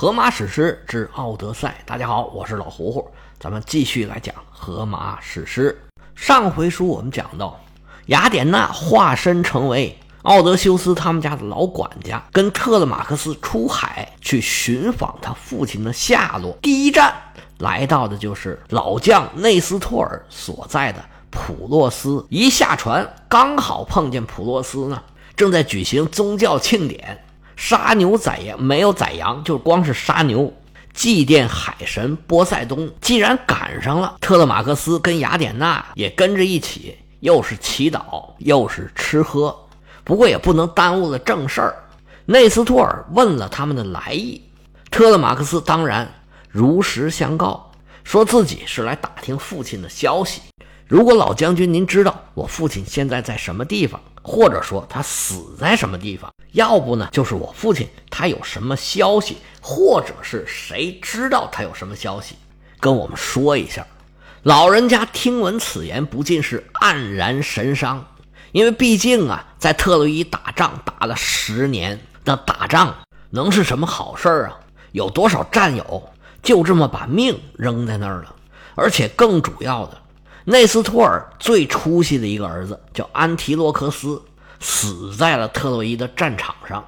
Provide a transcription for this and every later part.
荷马史诗之《奥德赛》，大家好，我是老胡胡，咱们继续来讲荷马史诗。上回书我们讲到，雅典娜化身成为奥德修斯他们家的老管家，跟特勒马克斯出海去寻访他父亲的下落。第一站来到的就是老将内斯托尔所在的普洛斯。一下船，刚好碰见普洛斯呢，正在举行宗教庆典。杀牛宰羊没有宰羊，就光是杀牛，祭奠海神波塞冬。既然赶上了，特勒马克斯跟雅典娜也跟着一起，又是祈祷又是吃喝，不过也不能耽误了正事儿。内斯托尔问了他们的来意，特勒马克斯当然如实相告，说自己是来打听父亲的消息。如果老将军您知道我父亲现在在什么地方，或者说他死在什么地方，要不呢就是我父亲他有什么消息，或者是谁知道他有什么消息，跟我们说一下。老人家听闻此言，不禁是黯然神伤，因为毕竟啊，在特洛伊打仗打了十年，那打仗能是什么好事啊？有多少战友就这么把命扔在那儿了？而且更主要的。内斯托尔最出息的一个儿子叫安提洛克斯，死在了特洛伊的战场上。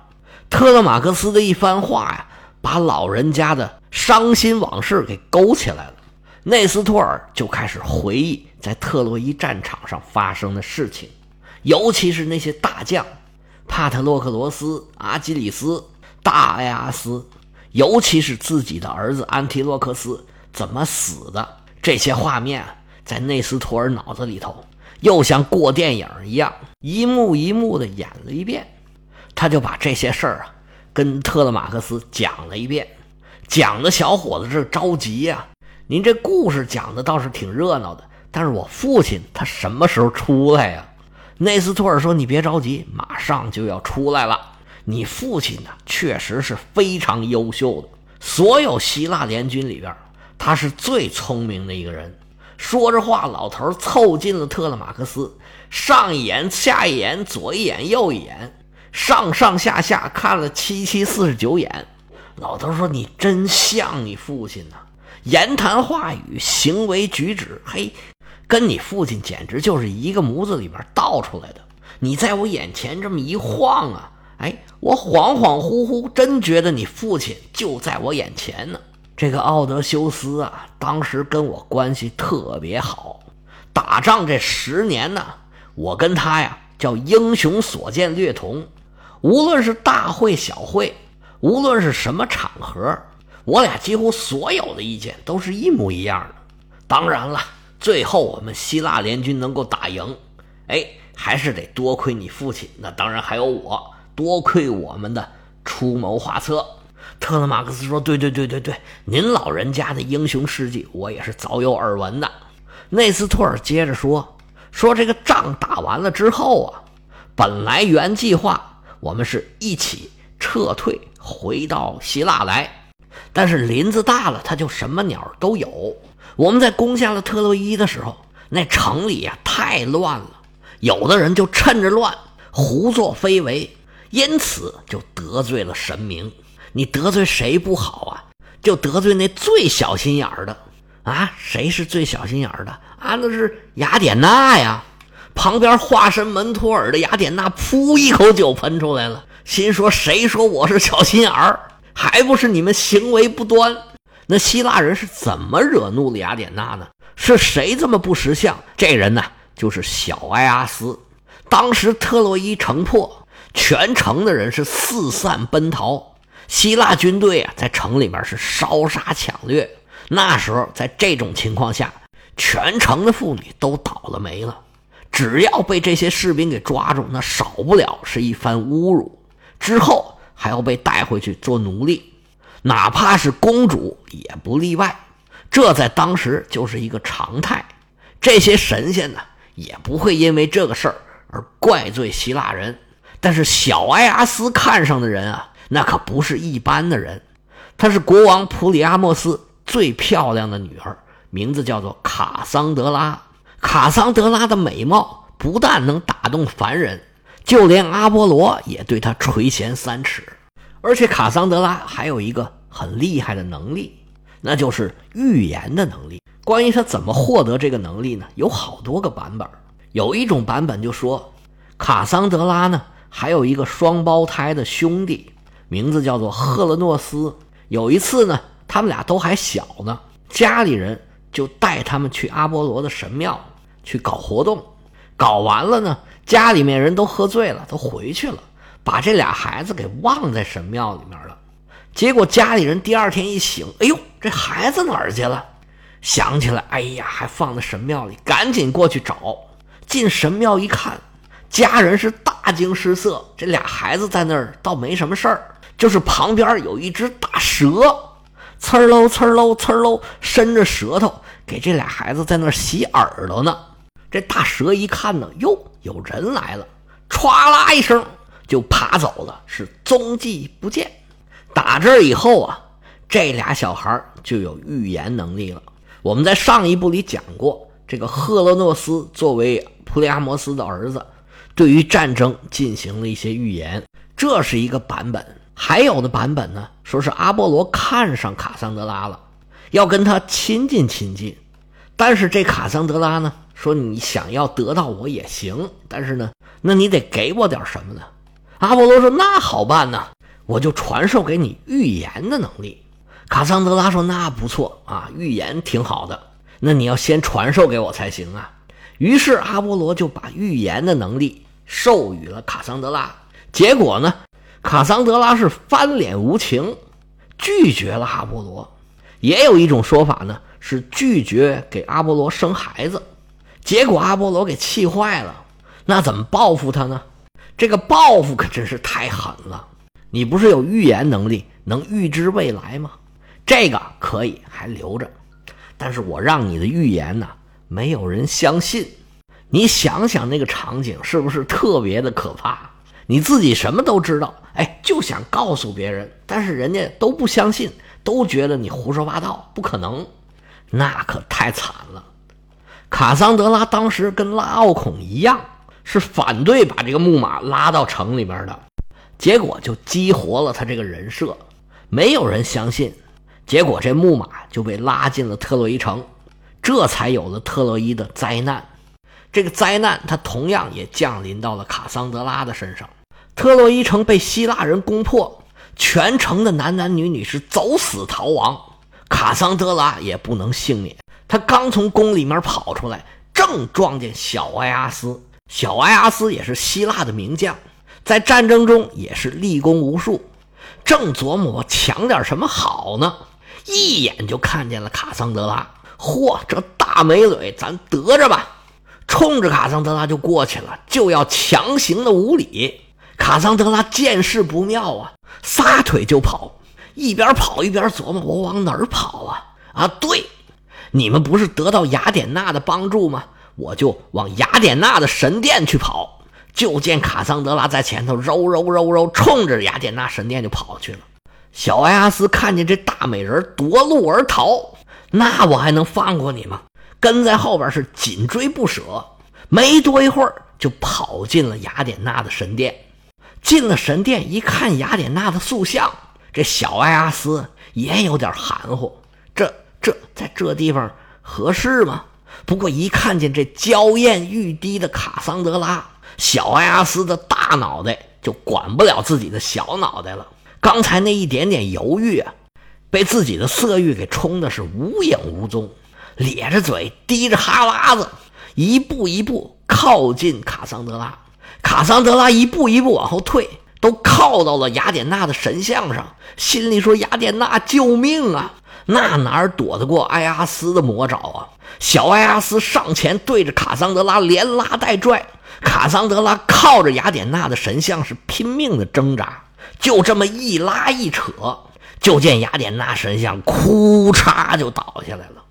特勒马克斯的一番话呀，把老人家的伤心往事给勾起来了。内斯托尔就开始回忆在特洛伊战场上发生的事情，尤其是那些大将帕特洛克罗斯、阿基里斯、大埃阿斯，尤其是自己的儿子安提洛克斯怎么死的这些画面。在内斯托尔脑子里头，又像过电影一样，一幕一幕的演了一遍。他就把这些事儿啊，跟特勒马克斯讲了一遍。讲的小伙子这着急呀！您这故事讲的倒是挺热闹的，但是我父亲他什么时候出来呀？内斯托尔说：“你别着急，马上就要出来了。你父亲呢，确实是非常优秀的，所有希腊联军里边，他是最聪明的一个人。”说着话，老头凑近了特勒马克思，上一眼，下一眼，左一眼，右一眼，上上下下看了七七四十九眼。老头说：“你真像你父亲呐，言谈话语，行为举止，嘿，跟你父亲简直就是一个模子里边倒出来的。你在我眼前这么一晃啊，哎，我恍恍惚惚，真觉得你父亲就在我眼前呢。”这个奥德修斯啊，当时跟我关系特别好，打仗这十年呢，我跟他呀叫英雄所见略同，无论是大会小会，无论是什么场合，我俩几乎所有的意见都是一模一样的。当然了，最后我们希腊联军能够打赢，哎，还是得多亏你父亲，那当然还有我，多亏我们的出谋划策。特勒马克斯说：“对对对对对，您老人家的英雄事迹，我也是早有耳闻的。”内斯托尔接着说：“说这个仗打完了之后啊，本来原计划我们是一起撤退回到希腊来，但是林子大了，它就什么鸟都有。我们在攻下了特洛伊的时候，那城里呀太乱了，有的人就趁着乱胡作非为，因此就得罪了神明。”你得罪谁不好啊？就得罪那最小心眼儿的啊！谁是最小心眼儿的啊？那是雅典娜呀！旁边化身门托尔的雅典娜，噗一口酒喷出来了，心说：谁说我是小心眼儿？还不是你们行为不端？那希腊人是怎么惹怒了雅典娜呢？是谁这么不识相？这人呢，就是小埃阿斯。当时特洛伊城破，全城的人是四散奔逃。希腊军队啊，在城里面是烧杀抢掠。那时候，在这种情况下，全城的妇女都倒了霉了。只要被这些士兵给抓住，那少不了是一番侮辱。之后还要被带回去做奴隶，哪怕是公主也不例外。这在当时就是一个常态。这些神仙呢，也不会因为这个事儿而怪罪希腊人。但是小埃阿斯看上的人啊。那可不是一般的人，她是国王普里阿莫斯最漂亮的女儿，名字叫做卡桑德拉。卡桑德拉的美貌不但能打动凡人，就连阿波罗也对她垂涎三尺。而且卡桑德拉还有一个很厉害的能力，那就是预言的能力。关于她怎么获得这个能力呢？有好多个版本。有一种版本就说，卡桑德拉呢还有一个双胞胎的兄弟，名字叫做赫勒诺斯。有一次呢，他们俩都还小呢，家里人就带他们去阿波罗的神庙去搞活动。搞完了呢，家里面人都喝醉了，都回去了，把这俩孩子给忘在神庙里面了。结果家里人第二天一醒，哎呦，这孩子哪儿去了？想起来，哎呀，还放在神庙里，赶紧过去找。进神庙一看，家人是大惊失色。这俩孩子在那儿倒没什么事儿，就是旁边有一只大蛇，呲喽呲喽呲喽，伸着舌头给这俩孩子在那洗耳朵呢。这大蛇一看呢，哟，有人来了，歘啦一声就爬走了，是踪迹不见。打这以后啊，这俩小孩就有预言能力了。我们在上一部里讲过，这个赫勒诺斯作为普利阿摩斯的儿子，对于战争进行了一些预言，这是一个版本。还有的版本呢，说是阿波罗看上卡桑德拉了，要跟他亲近亲近，但是这卡桑德拉呢？说你想要得到我也行，但是呢，那你得给我点什么呢？阿波罗说：“那好办呢，我就传授给你预言的能力。”卡桑德拉说：“那不错啊，预言挺好的，那你要先传授给我才行啊。”于是阿波罗就把预言的能力授予了卡桑德拉。结果呢，卡桑德拉是翻脸无情，拒绝了阿波罗。也有一种说法呢，是拒绝给阿波罗生孩子。结果阿波罗给气坏了，那怎么报复他呢？这个报复可真是太狠了！你不是有预言能力，能预知未来吗？这个可以还留着，但是我让你的预言呢，没有人相信。你想想那个场景是不是特别的可怕？你自己什么都知道，哎，就想告诉别人，但是人家都不相信，都觉得你胡说八道，不可能，那可太惨了。卡桑德拉当时跟拉奥孔一样，是反对把这个木马拉到城里面的，结果就激活了他这个人设，没有人相信，结果这木马就被拉进了特洛伊城，这才有了特洛伊的灾难。这个灾难，它同样也降临到了卡桑德拉的身上。特洛伊城被希腊人攻破，全城的男男女女是走死逃亡，卡桑德拉也不能幸免。他刚从宫里面跑出来，正撞见小埃阿斯。小埃阿斯也是希腊的名将，在战争中也是立功无数。正琢磨抢点什么好呢，一眼就看见了卡桑德拉。嚯，这大美腿，咱得着吧！冲着卡桑德拉就过去了，就要强行的无礼。卡桑德拉见势不妙啊，撒腿就跑，一边跑一边琢磨：我往哪儿跑啊？啊，对。你们不是得到雅典娜的帮助吗？我就往雅典娜的神殿去跑。就见卡桑德拉在前头揉揉揉揉，冲着雅典娜神殿就跑去了。小埃阿斯看见这大美人夺路而逃，那我还能放过你吗？跟在后边是紧追不舍。没多一会儿，就跑进了雅典娜的神殿。进了神殿一看雅典娜的塑像，这小埃阿斯也有点含糊。这。这在这地方合适吗？不过一看见这娇艳欲滴的卡桑德拉，小埃阿斯的大脑袋就管不了自己的小脑袋了。刚才那一点点犹豫啊，被自己的色欲给冲的是无影无踪，咧着嘴滴着哈喇子，一步一步靠近卡桑德拉。卡桑德拉一步一步往后退，都靠到了雅典娜的神像上，心里说：“雅典娜，救命啊！”那哪儿躲得过埃阿斯的魔爪啊！小埃阿斯上前对着卡桑德拉连拉带拽，卡桑德拉靠着雅典娜的神像是拼命的挣扎，就这么一拉一扯，就见雅典娜神像哭嚓就倒下来了。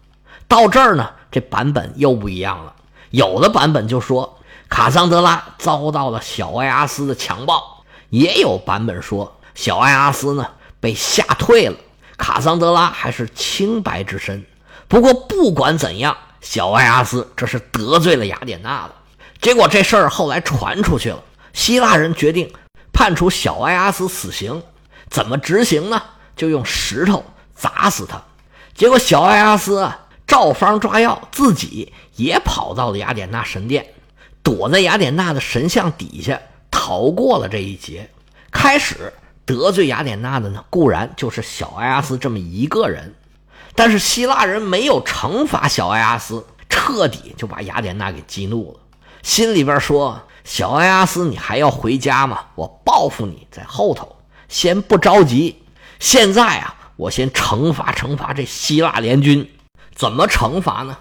到这儿呢，这版本又不一样了。有的版本就说卡桑德拉遭到了小埃阿斯的强暴，也有版本说小埃阿斯呢被吓退了。卡桑德拉还是清白之身，不过不管怎样，小埃阿斯这是得罪了雅典娜了。结果这事儿后来传出去了，希腊人决定判处小埃阿斯死刑。怎么执行呢？就用石头砸死他。结果小艾阿斯啊，照方抓药，自己也跑到了雅典娜神殿，躲在雅典娜的神像底下，逃过了这一劫。开始得罪雅典娜的呢，固然就是小艾阿斯这么一个人，但是希腊人没有惩罚小艾阿斯，彻底就把雅典娜给激怒了，心里边说：“小艾阿斯，你还要回家吗？我报复你在后头，先不着急。现在啊。”我先惩罚惩罚这希腊联军，怎么惩罚呢？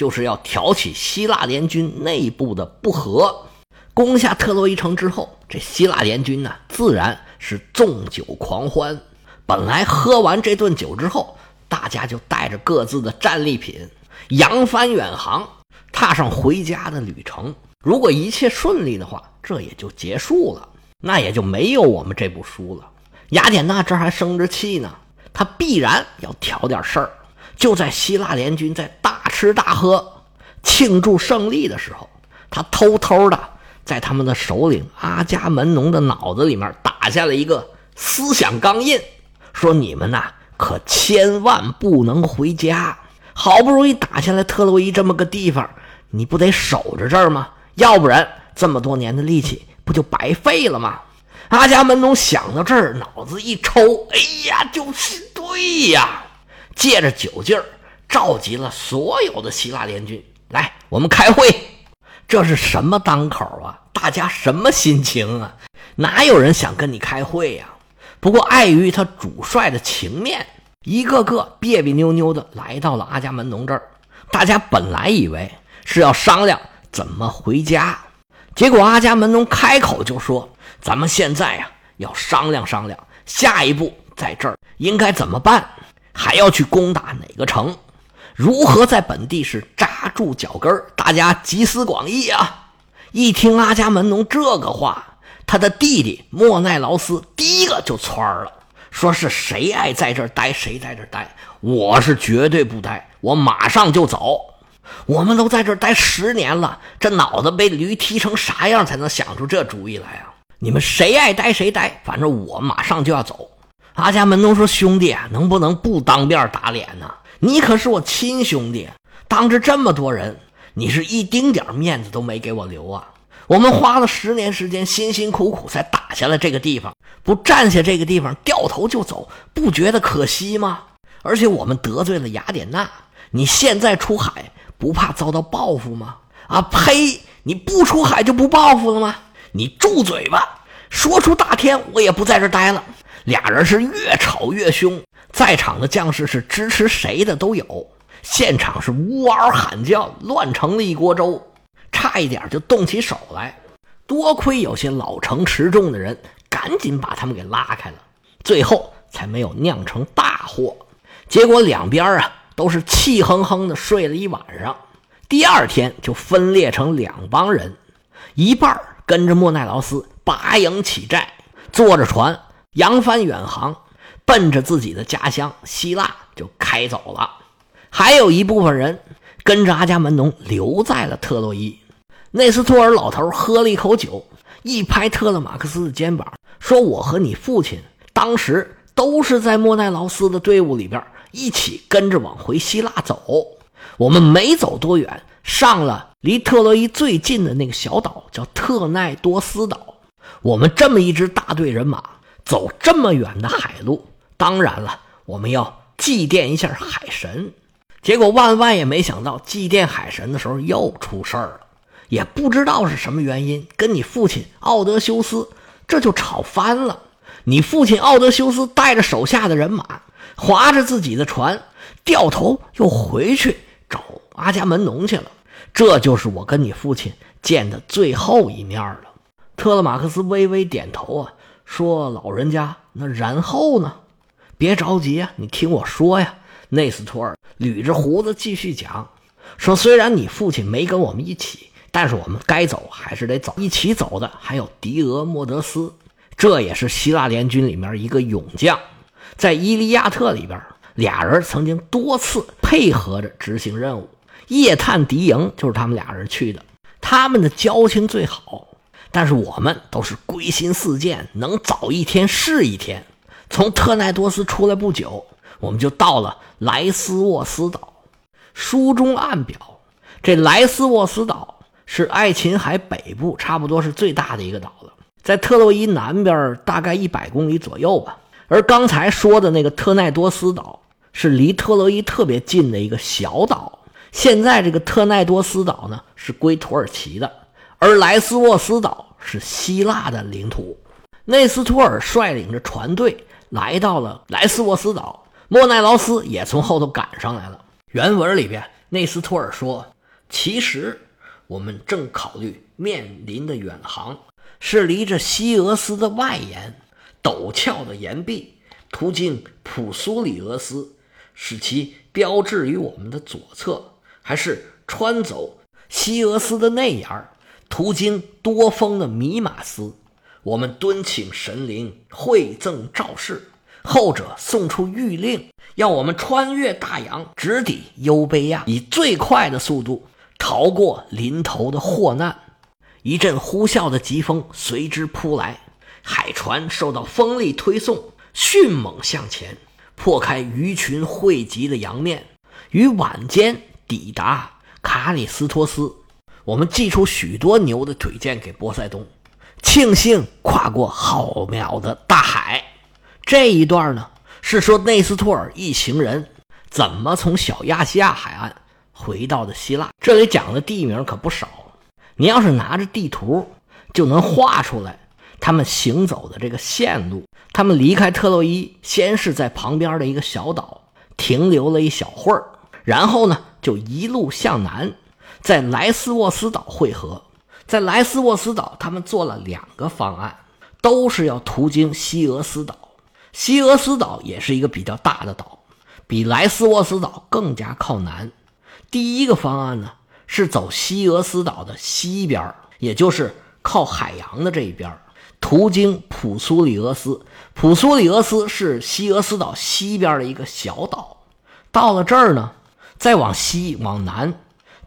就是要挑起希腊联军内部的不和。攻下特洛伊城之后，这希腊联军呢，自然是纵酒狂欢。本来喝完这顿酒之后，大家就带着各自的战利品扬帆远航，踏上回家的旅程。如果一切顺利的话，这也就结束了，那也就没有我们这部书了。雅典娜这还生着气呢。她必然要挑点事儿。就在希腊联军在吃大喝、庆祝胜利的时候，他偷偷的在他们的首领阿伽门农的脑子里面打下了一个思想钢印，说：“你们呐，可千万不能回家。好不容易打下来特洛伊这么个地方，你不得守着这儿吗？要不然这么多年的力气不就白费了吗？”阿伽门农想到这儿，脑子一抽，哎呀，就是对呀！借着酒劲儿，召集了所有的希腊联军来，我们开会。这是什么当口啊？大家什么心情啊？哪有人想跟你开会呀？不过碍于他主帅的情面，一个个别别扭扭的来到了阿伽门农这儿。大家本来以为是要商量怎么回家，结果阿伽门农开口就说。咱们现在呀，要商量商量，下一步在这儿应该怎么办？还要去攻打哪个城？如何在本地是扎住脚跟？大家集思广益啊！一听阿伽门农这个话，他的弟弟莫奈劳斯第一个就窜了，说是谁爱在这儿待，谁在这儿待。我是绝对不待，我马上就走。我们都在这儿待十年了，这脑子被驴踢成啥样才能想出这主意来啊？你们谁爱待谁待，反正我马上就要走。阿伽门农说：“兄弟，能不能不当面打脸呢？你可是我亲兄弟，当着这么多人，你是一丁点面子都没给我留啊！我们花了十年时间，辛辛苦苦才打下了这个地方，不占下这个地方，掉头就走，不觉得可惜吗？而且我们得罪了雅典娜，你现在出海，不怕遭到报复吗？啊呸！你不出海就不报复了吗？”你住嘴吧！说出大天，我也不在这待了。俩人是越吵越凶，在场的将士是支持谁的都有，现场是呜嗷喊叫，乱成了一锅粥，差一点就动起手来。多亏有些老成持重的人赶紧把他们给拉开了，最后才没有酿成大祸。结果两边啊都是气哼哼的睡了一晚上，第二天就分裂成两帮人，一半跟着莫奈劳斯拔营起寨，坐着船扬帆远航，奔着自己的家乡希腊就开走了。还有一部分人跟着阿伽门农留在了特洛伊。内斯托尔老头喝了一口酒，一拍特勒马克斯的肩膀，说：“我和你父亲当时都是在莫奈劳斯的队伍里边一起跟着往回希腊走。我们没走多远，上了。”离特洛伊最近的那个小岛叫特奈多斯岛。我们这么一支大队人马走这么远的海路，当然了，我们要祭奠一下海神。结果万万也没想到，祭奠海神的时候又出事儿了，也不知道是什么原因，跟你父亲奥德修斯这就吵翻了。你父亲奥德修斯带着手下的人马，划着自己的船，掉头又回去找阿伽门农去了。这就是我跟你父亲见的最后一面了。特勒马克斯微微点头啊，说：“老人家，那然后呢？别着急啊，你听我说呀。”内斯托尔捋着胡子继续讲，说：“虽然你父亲没跟我们一起，但是我们该走还是得走。一起走的还有狄俄莫德斯，这也是希腊联军里面一个勇将，在伊利亚特里边，俩人曾经多次配合着执行任务。”夜探敌营就是他们俩人去的，他们的交情最好。但是我们都是归心似箭，能早一天是一天。从特奈多斯出来不久，我们就到了莱斯沃斯岛。书中暗表，这莱斯沃斯岛是爱琴海北部，差不多是最大的一个岛了，在特洛伊南边大概一百公里左右吧。而刚才说的那个特奈多斯岛是离特洛伊特别近的一个小岛。现在这个特奈多斯岛呢是归土耳其的，而莱斯沃斯岛是希腊的领土。内斯托尔率领着船队来到了莱斯沃斯岛，莫奈劳斯也从后头赶上来了。原文里边，内斯托尔说：“其实我们正考虑面临的远航是离着西俄斯的外沿陡峭的岩壁，途径普苏里俄斯，使其标志于我们的左侧。”还是穿走西俄斯的内沿，途经多风的米马斯，我们敦请神灵惠赠赵氏，后者送出谕令，要我们穿越大洋，直抵优卑亚，以最快的速度逃过临头的祸难。一阵呼啸的疾风随之扑来，海船受到风力推送，迅猛向前，破开鱼群汇集的洋面，于晚间。抵达卡里斯托斯，我们寄出许多牛的腿剑给波塞冬，庆幸跨过浩渺的大海。这一段呢，是说内斯托尔一行人怎么从小亚细亚海岸回到的希腊。这里讲的地名可不少，你要是拿着地图，就能画出来他们行走的这个线路。他们离开特洛伊，先是在旁边的一个小岛停留了一小会儿。然后呢，就一路向南，在莱斯沃斯岛汇合。在莱斯沃斯岛，他们做了两个方案，都是要途经西俄斯岛。西俄斯岛也是一个比较大的岛，比莱斯沃斯岛更加靠南。第一个方案呢，是走西俄斯岛的西边，也就是靠海洋的这一边，途经普苏里俄斯。普苏里俄斯是西俄斯岛西边的一个小岛。到了这儿呢。再往西往南，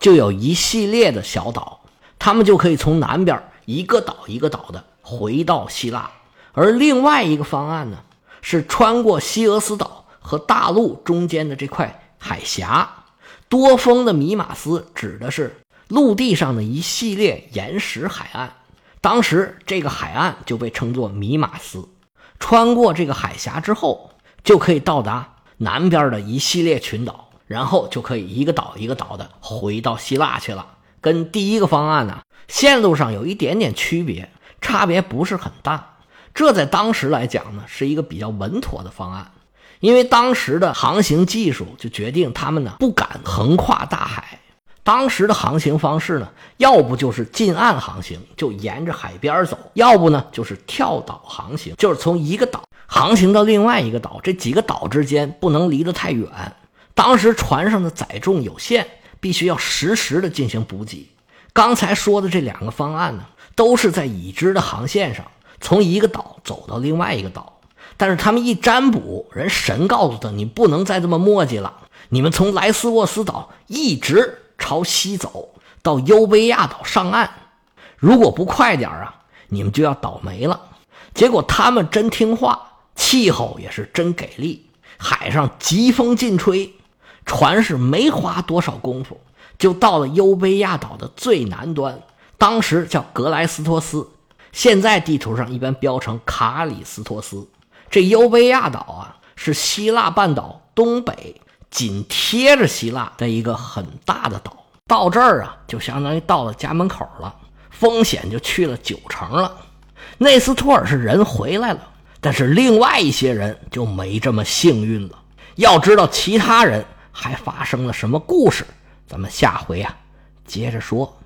就有一系列的小岛，他们就可以从南边一个岛一个岛的回到希腊。而另外一个方案呢，是穿过西俄斯岛和大陆中间的这块海峡。多风的米马斯指的是陆地上的一系列岩石海岸，当时这个海岸就被称作米马斯。穿过这个海峡之后，就可以到达南边的一系列群岛。然后就可以一个岛一个岛的回到希腊去了，跟第一个方案呢线路上有一点点区别，差别不是很大。这在当时来讲呢是一个比较稳妥的方案，因为当时的航行技术就决定他们呢不敢横跨大海。当时的航行方式呢，要不就是近岸航行，就沿着海边走；要不呢就是跳岛航行，就是从一个岛航行到另外一个岛，这几个岛之间不能离得太远。当时船上的载重有限，必须要实时的进行补给。刚才说的这两个方案呢，都是在已知的航线上，从一个岛走到另外一个岛。但是他们一占卜，人神告诉他，你不能再这么磨叽了，你们从莱斯沃斯岛一直朝西走到优卑亚岛上岸，如果不快点啊，你们就要倒霉了。结果他们真听话，气候也是真给力，海上疾风劲吹。船是没花多少功夫，就到了优卑亚岛的最南端，当时叫格莱斯托斯，现在地图上一般标成卡里斯托斯。这优卑亚岛啊，是希腊半岛东北紧贴着希腊的一个很大的岛。到这儿啊，就相当于到了家门口了，风险就去了九成了。内斯托尔是人回来了，但是另外一些人就没这么幸运了。要知道，其他人。还发生了什么故事？咱们下回啊，接着说。